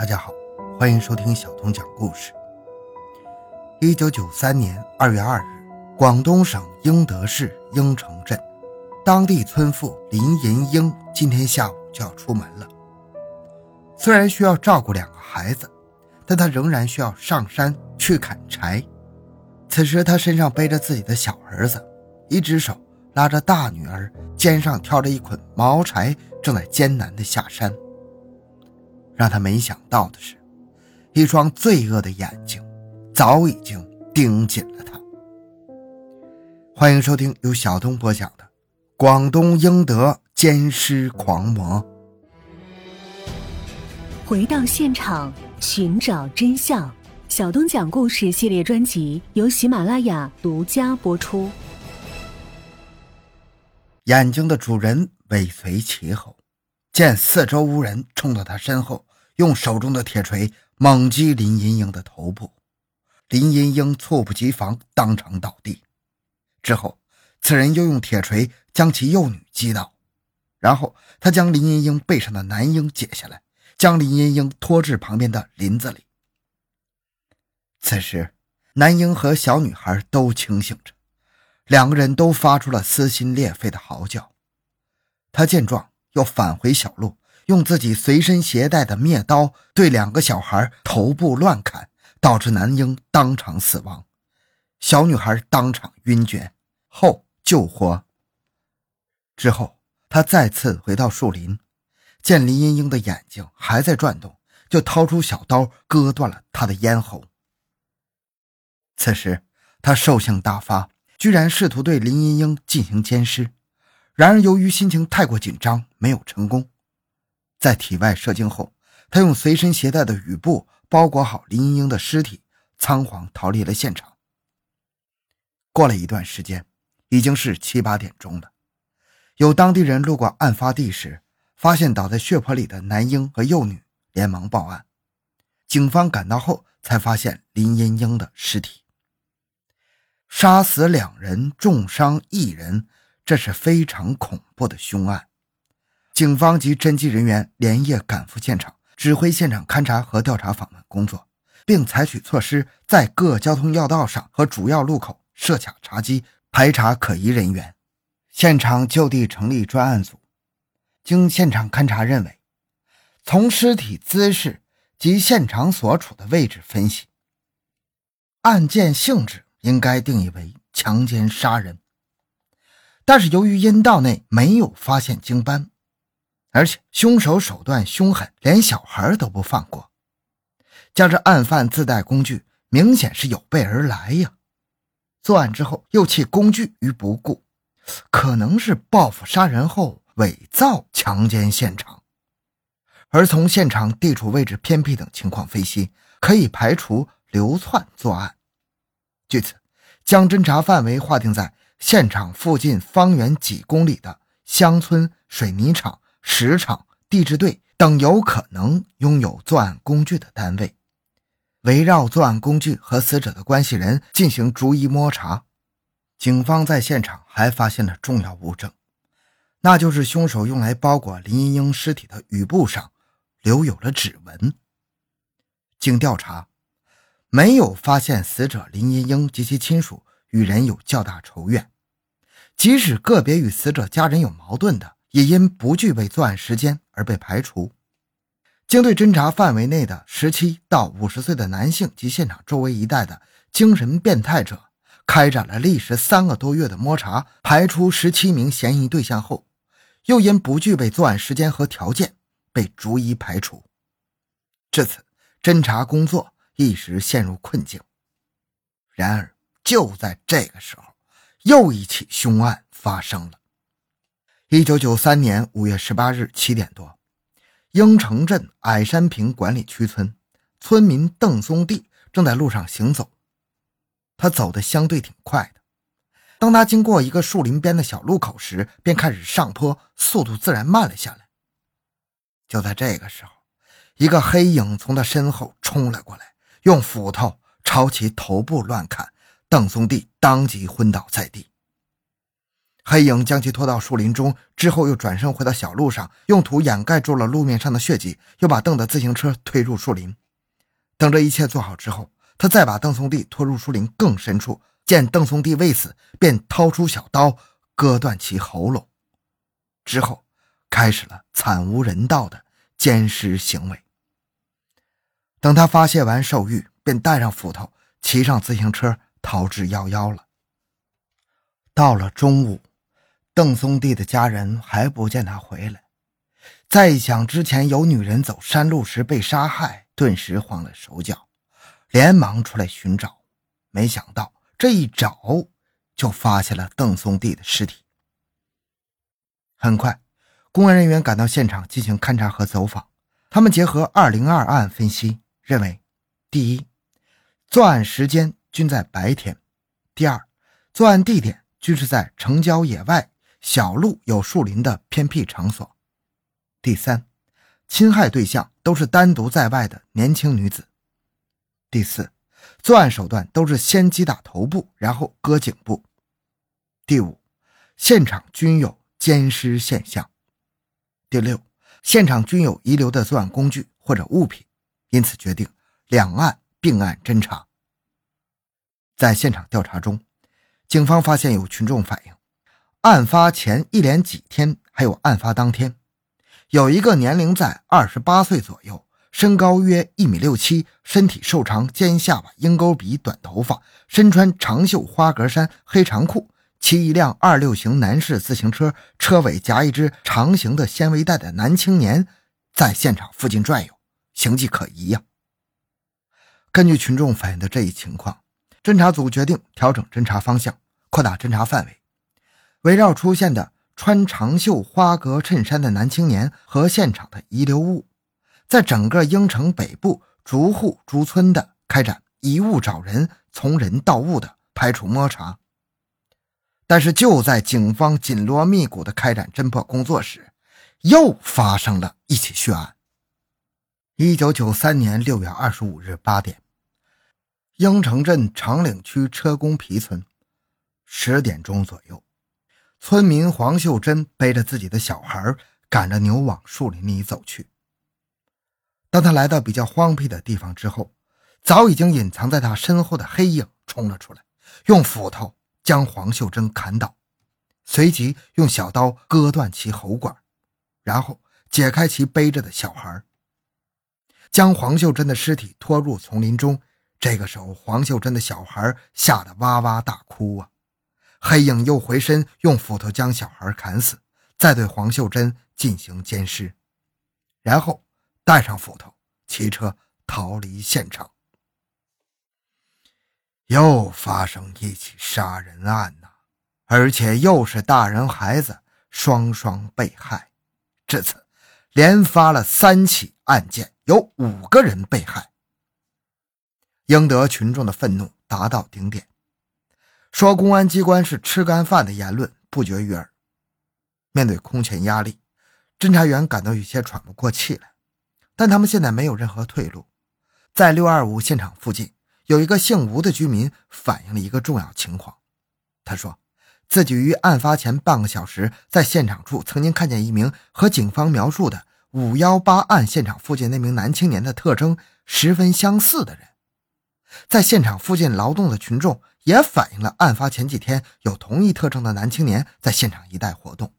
大家好，欢迎收听小童讲故事。一九九三年二月二日，广东省英德市英城镇，当地村妇林银英今天下午就要出门了。虽然需要照顾两个孩子，但她仍然需要上山去砍柴。此时，她身上背着自己的小儿子，一只手拉着大女儿，肩上挑着一捆毛柴，正在艰难地下山。让他没想到的是，一双罪恶的眼睛早已经盯紧了他。欢迎收听由小东播讲的《广东英德奸尸狂魔》。回到现场寻找真相，小东讲故事系列专辑由喜马拉雅独家播出。眼睛的主人尾随其后，见四周无人，冲到他身后。用手中的铁锤猛击林银英的头部，林银英猝不及防，当场倒地。之后，此人又用铁锤将其幼女击倒，然后他将林银英背上的男婴解下来，将林银英拖至旁边的林子里。此时，男婴和小女孩都清醒着，两个人都发出了撕心裂肺的嚎叫。他见状，又返回小路。用自己随身携带的灭刀对两个小孩头部乱砍，导致男婴当场死亡，小女孩当场晕厥，后救活。之后，他再次回到树林，见林茵茵的眼睛还在转动，就掏出小刀割断了她的咽喉。此时，他兽性大发，居然试图对林茵茵进行奸尸，然而由于心情太过紧张，没有成功。在体外射精后，他用随身携带的雨布包裹好林英英的尸体，仓皇逃离了现场。过了一段时间，已经是七八点钟了。有当地人路过案发地时，发现倒在血泊里的男婴和幼女，连忙报案。警方赶到后，才发现林英英的尸体。杀死两人，重伤一人，这是非常恐怖的凶案。警方及侦缉人员连夜赶赴现场，指挥现场勘查和调查访问工作，并采取措施在各交通要道上和主要路口设卡查缉，排查可疑人员。现场就地成立专案组。经现场勘查认为，从尸体姿势及现场所处的位置分析，案件性质应该定义为强奸杀人。但是由于阴道内没有发现精斑。而且凶手手段凶狠，连小孩都不放过。加之案犯自带工具，明显是有备而来呀。作案之后又弃工具于不顾，可能是报复杀人后伪造强奸现场。而从现场地处位置偏僻等情况分析，可以排除流窜作案。据此，将侦查范围划定在现场附近方圆几公里的乡村水泥厂。石场、地质队等有可能拥有作案工具的单位，围绕作案工具和死者的关系人进行逐一摸查。警方在现场还发现了重要物证，那就是凶手用来包裹林茵茵尸体的雨布上留有了指纹。经调查，没有发现死者林茵茵及其亲属与人有较大仇怨，即使个别与死者家人有矛盾的。也因不具备作案时间而被排除。经对侦查范围内的十七到五十岁的男性及现场周围一带的精神变态者开展了历时三个多月的摸查，排除十七名嫌疑对象后，又因不具备作案时间和条件被逐一排除。至此，侦查工作一时陷入困境。然而，就在这个时候，又一起凶案发生了。一九九三年五月十八日七点多，英城镇矮山坪管理区村村民邓松地正在路上行走，他走的相对挺快的。当他经过一个树林边的小路口时，便开始上坡，速度自然慢了下来。就在这个时候，一个黑影从他身后冲了过来，用斧头朝其头部乱砍，邓松地当即昏倒在地。黑影将其拖到树林中，之后又转身回到小路上，用土掩盖住了路面上的血迹，又把邓的自行车推入树林。等这一切做好之后，他再把邓松弟拖入树林更深处，见邓松弟未死，便掏出小刀割断其喉咙，之后开始了惨无人道的奸尸行为。等他发泄完兽欲，便带上斧头，骑上自行车逃之夭夭了。到了中午。邓松弟的家人还不见他回来，再一想之前有女人走山路时被杀害，顿时慌了手脚，连忙出来寻找。没想到这一找，就发现了邓松弟的尸体。很快，公安人员赶到现场进行勘查和走访。他们结合二零二案分析，认为：第一，作案时间均在白天；第二，作案地点均是在城郊野外。小路有树林的偏僻场所。第三，侵害对象都是单独在外的年轻女子。第四，作案手段都是先击打头部，然后割颈部。第五，现场均有奸尸现象。第六，现场均有遗留的作案工具或者物品，因此决定两案并案侦查。在现场调查中，警方发现有群众反映。案发前一连几天，还有案发当天，有一个年龄在二十八岁左右，身高约一米六七，身体瘦长，尖下巴，鹰钩鼻，短头发，身穿长袖花格衫、黑长裤，骑一辆二六型男士自行车，车尾夹一只长形的纤维袋的男青年，在现场附近转悠，形迹可疑呀。根据群众反映的这一情况，侦查组决定调整侦查方向，扩大侦查范围。围绕出现的穿长袖花格衬衫的男青年和现场的遗留物，在整个应城北部逐户逐村的开展以物找人、从人到物的排除摸查。但是就在警方紧锣密鼓的开展侦破工作时，又发生了一起血案。一九九三年六月二十五日八点，应城镇长岭区车公皮村，十点钟左右。村民黄秀珍背着自己的小孩，赶着牛往树林里走去。当他来到比较荒僻的地方之后，早已经隐藏在他身后的黑影冲了出来，用斧头将黄秀珍砍倒，随即用小刀割断其喉管，然后解开其背着的小孩，将黄秀珍的尸体拖入丛林中。这个时候，黄秀珍的小孩吓得哇哇大哭啊！黑影又回身用斧头将小孩砍死，再对黄秀珍进行奸尸，然后带上斧头骑车逃离现场。又发生一起杀人案呐，而且又是大人孩子双双被害。至此，连发了三起案件，有五个人被害。英德群众的愤怒达到顶点。说公安机关是吃干饭的言论不绝于耳。面对空前压力，侦查员感到有些喘不过气来。但他们现在没有任何退路。在六二五现场附近，有一个姓吴的居民反映了一个重要情况。他说，自己于案发前半个小时在现场处曾经看见一名和警方描述的五幺八案现场附近那名男青年的特征十分相似的人。在现场附近劳动的群众。也反映了案发前几天有同一特征的男青年在现场一带活动。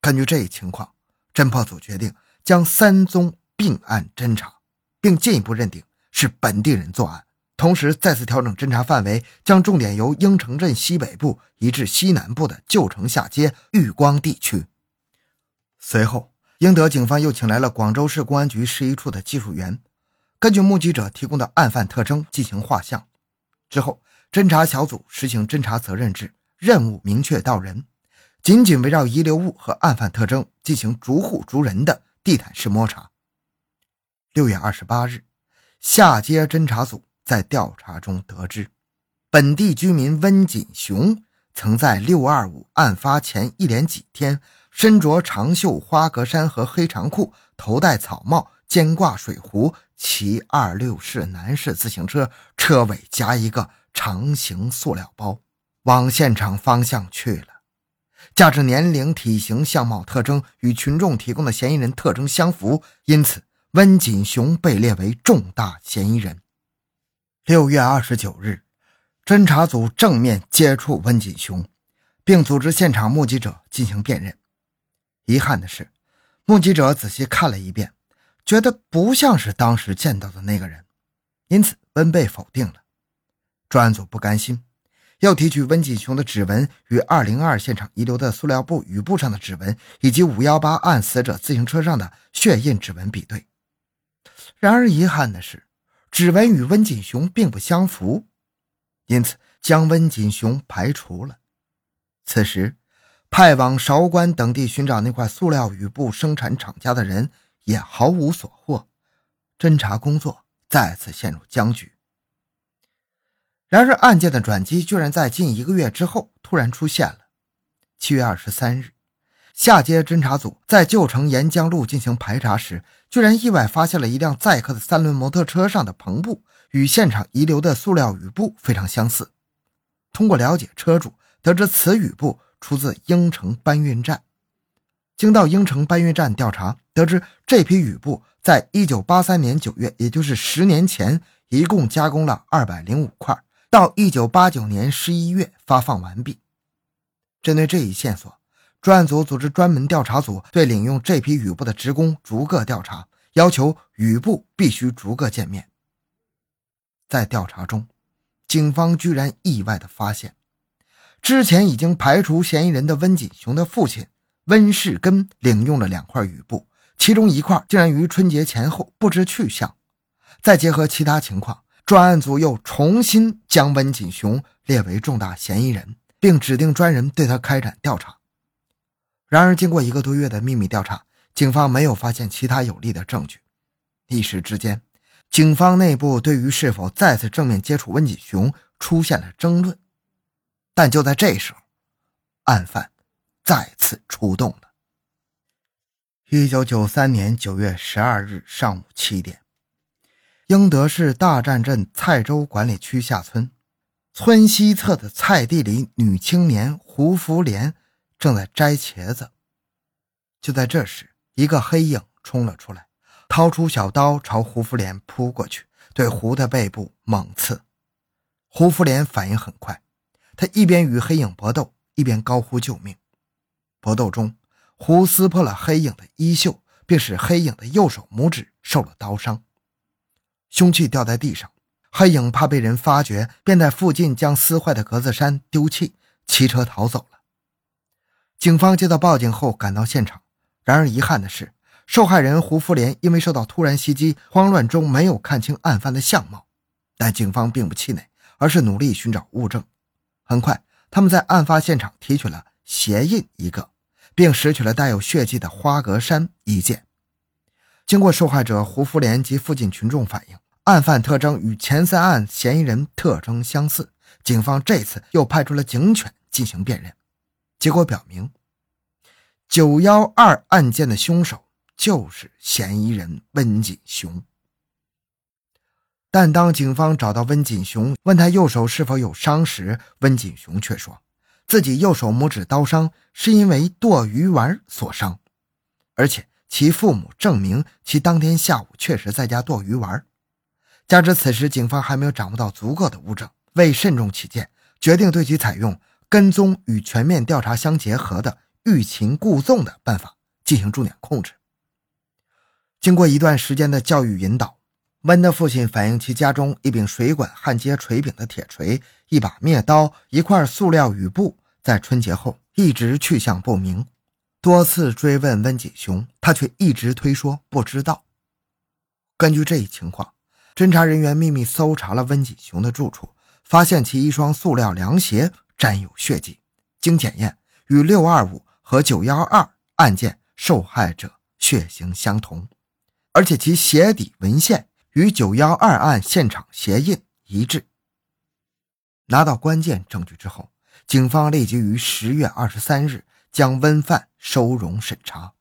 根据这一情况，侦破组决定将三宗并案侦查，并进一步认定是本地人作案。同时，再次调整侦查范围，将重点由应城镇西北部移至西南部的旧城下街、玉光地区。随后，英德警方又请来了广州市公安局市一处的技术员，根据目击者提供的案犯特征进行画像。之后，侦查小组实行侦查责任制，任务明确到人，紧紧围绕遗留物和案犯特征进行逐户逐人的地毯式摸查。六月二十八日，下街侦查组在调查中得知，本地居民温锦雄曾在六二五案发前一连几天，身着长袖花格衫和黑长裤，头戴草帽，肩挂水壶。骑二六式男士自行车，车尾夹一个长形塑料包，往现场方向去了。加之年龄、体型、相貌特征与群众提供的嫌疑人特征相符，因此温锦雄被列为重大嫌疑人。六月二十九日，侦查组正面接触温锦雄，并组织现场目击者进行辨认。遗憾的是，目击者仔细看了一遍，觉得不像是当时见到的那个人，因此温被否定了。专案组不甘心。要提取温锦雄的指纹与202现场遗留的塑料布雨布上的指纹，以及518案死者自行车上的血印指纹比对。然而遗憾的是，指纹与温锦雄并不相符，因此将温锦雄排除了。此时，派往韶关等地寻找那块塑料雨布生产厂家的人也毫无所获，侦查工作再次陷入僵局。然而，案件的转机居然在近一个月之后突然出现了。七月二十三日，下街侦查组在旧城沿江路进行排查时，居然意外发现了一辆载客的三轮摩托车上的篷布与现场遗留的塑料雨布非常相似。通过了解车主，得知此雨布出自鹰城搬运站。经到鹰城搬运站调查，得知这批雨布在一九八三年九月，也就是十年前，一共加工了二百零五块。到一九八九年十一月发放完毕。针对这一线索，专案组组织专门调查组对领用这批雨布的职工逐个调查，要求雨布必须逐个见面。在调查中，警方居然意外地发现，之前已经排除嫌疑人的温锦雄的父亲温世根领用了两块雨布，其中一块竟然于春节前后不知去向。再结合其他情况。专案组又重新将温锦雄列为重大嫌疑人，并指定专人对他开展调查。然而，经过一个多月的秘密调查，警方没有发现其他有力的证据。一时之间，警方内部对于是否再次正面接触温锦雄出现了争论。但就在这时候，案犯再次出动了。一九九三年九月十二日上午七点。英德市大站镇蔡州管理区下村，村西侧的菜地里，女青年胡福莲正在摘茄子。就在这时，一个黑影冲了出来，掏出小刀朝胡福莲扑过去，对胡的背部猛刺。胡福莲反应很快，他一边与黑影搏斗，一边高呼救命。搏斗中，胡撕破了黑影的衣袖，并使黑影的右手拇指受了刀伤。凶器掉在地上，黑影怕被人发觉，便在附近将撕坏的格子衫丢弃，骑车逃走了。警方接到报警后赶到现场，然而遗憾的是，受害人胡福莲因为受到突然袭击，慌乱中没有看清案犯的相貌。但警方并不气馁，而是努力寻找物证。很快，他们在案发现场提取了鞋印一个，并拾取了带有血迹的花格衫一件。经过受害者胡福莲及附近群众反映。案犯特征与前三案嫌疑人特征相似，警方这次又派出了警犬进行辨认，结果表明，九幺二案件的凶手就是嫌疑人温锦雄。但当警方找到温锦雄，问他右手是否有伤时，温锦雄却说自己右手拇指刀伤是因为剁鱼丸所伤，而且其父母证明其当天下午确实在家剁鱼丸。加之此时警方还没有掌握到足够的物证，为慎重起见，决定对其采用跟踪与全面调查相结合的欲擒故纵的办法进行重点控制。经过一段时间的教育引导，温的父亲反映其家中一柄水管焊接锤柄的铁锤、一把灭刀、一块塑料雨布，在春节后一直去向不明。多次追问温锦雄，他却一直推说不知道。根据这一情况。侦查人员秘密搜查了温锦雄的住处，发现其一双塑料凉鞋沾有血迹，经检验与六二五和九幺二案件受害者血型相同，而且其鞋底纹线与九幺二案现场鞋印一致。拿到关键证据之后，警方立即于十月二十三日将温犯收容审查。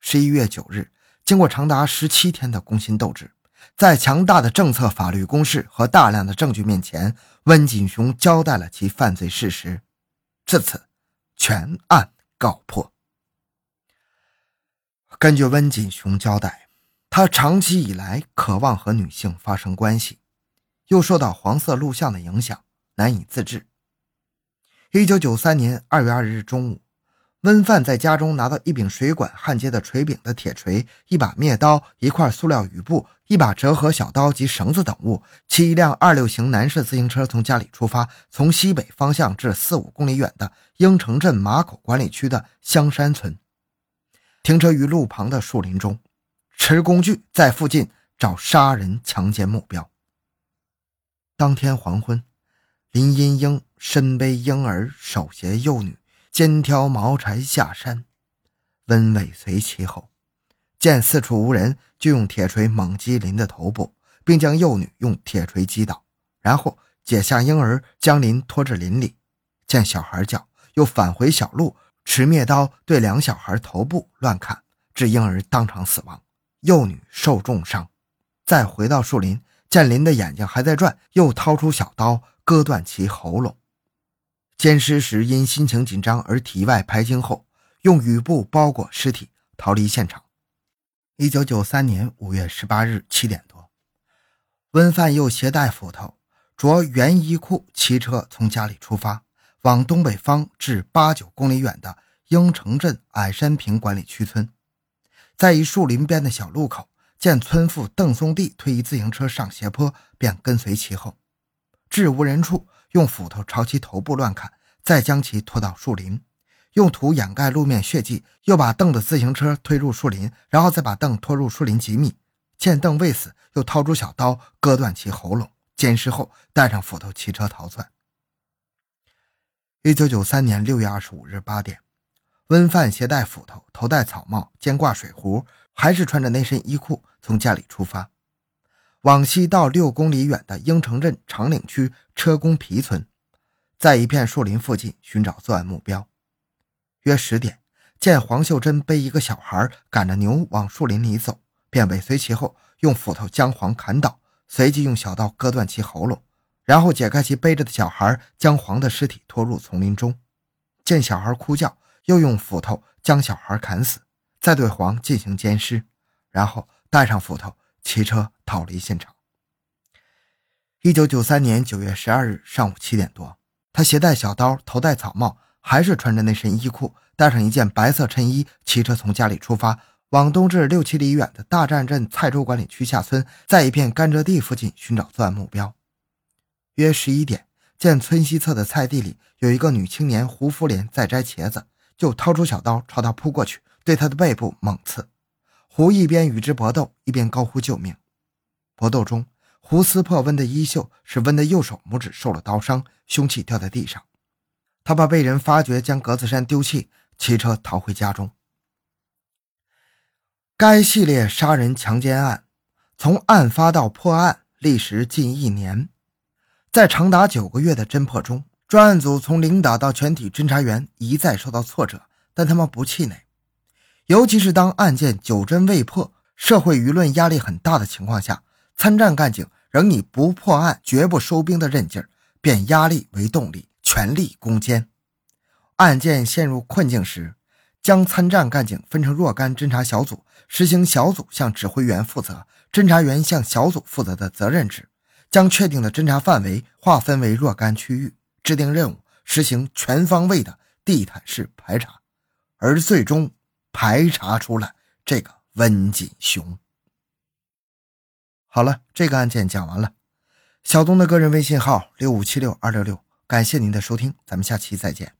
十一月九日，经过长达十七天的攻心斗智。在强大的政策、法律攻势和大量的证据面前，温锦雄交代了其犯罪事实。至此，全案告破。根据温锦雄交代，他长期以来渴望和女性发生关系，又受到黄色录像的影响，难以自制。一九九三年二月二日中午。温范在家中拿到一柄水管焊接的锤柄的铁锤、一把篾刀、一块塑料雨布、一把折合小刀及绳子等物，骑一辆二六型男士自行车从家里出发，从西北方向至四五公里远的应城镇马口管理区的香山村，停车于路旁的树林中，持工具在附近找杀人强奸目标。当天黄昏，林茵茵身背婴儿，手携幼女。肩挑毛柴下山，温尾随其后，见四处无人，就用铁锤猛击林的头部，并将幼女用铁锤击倒，然后解下婴儿，将林拖至林里。见小孩叫，又返回小路，持篾刀对两小孩头部乱砍，致婴儿当场死亡，幼女受重伤。再回到树林，见林的眼睛还在转，又掏出小刀割断其喉咙。奸尸时因心情紧张而体外排精后，用雨布包裹尸体逃离现场。一九九三年五月十八日七点多，温范又携带斧头，着原衣裤，骑车从家里出发，往东北方至八九公里远的英城镇矮山坪管理区村，在一树林边的小路口，见村妇邓松娣推一自行车上斜坡，便跟随其后，至无人处。用斧头朝其头部乱砍，再将其拖到树林，用土掩盖路面血迹，又把邓的自行车推入树林，然后再把邓拖入树林几米。见邓未死，又掏出小刀割断其喉咙，奸尸后带上斧头骑车逃窜。一九九三年六月二十五日八点，温范携带斧头，头戴草帽，肩挂水壶，还是穿着那身衣裤，从家里出发。往西到六公里远的应城镇长岭区车公皮村，在一片树林附近寻找作案目标。约十点，见黄秀珍背一个小孩赶着牛往树林里走，便尾随其后，用斧头将黄砍倒，随即用小刀割断其喉咙，然后解开其背着的小孩，将黄的尸体拖入丛林中。见小孩哭叫，又用斧头将小孩砍死，再对黄进行奸尸，然后带上斧头。骑车逃离现场。一九九三年九月十二日上午七点多，他携带小刀，头戴草帽，还是穿着那身衣裤，带上一件白色衬衣，骑车从家里出发，往东至六七里远的大站镇蔡州管理区下村，在一片甘蔗地附近寻找作案目标。约十一点，见村西侧的菜地里有一个女青年胡福莲在摘茄子，就掏出小刀朝他扑过去，对他的背部猛刺。胡一边与之搏斗，一边高呼救命。搏斗中，胡撕破温的衣袖，使温的右手拇指受了刀伤，凶器掉在地上。他怕被人发觉，将格子衫丢弃，骑车逃回家中。该系列杀人强奸案从案发到破案历时近一年，在长达九个月的侦破中，专案组从领导到全体侦查员一再受到挫折，但他们不气馁。尤其是当案件久侦未破，社会舆论压力很大的情况下，参战干警仍以不破案绝不收兵的韧劲儿，变压力为动力，全力攻坚。案件陷入困境时，将参战干警分成若干侦查小组，实行小组向指挥员负责、侦查员向小组负责的责任制，将确定的侦查范围划分为若干区域，制定任务，实行全方位的地毯式排查，而最终。排查出了这个温锦雄。好了，这个案件讲完了。小东的个人微信号六五七六二六六，感谢您的收听，咱们下期再见。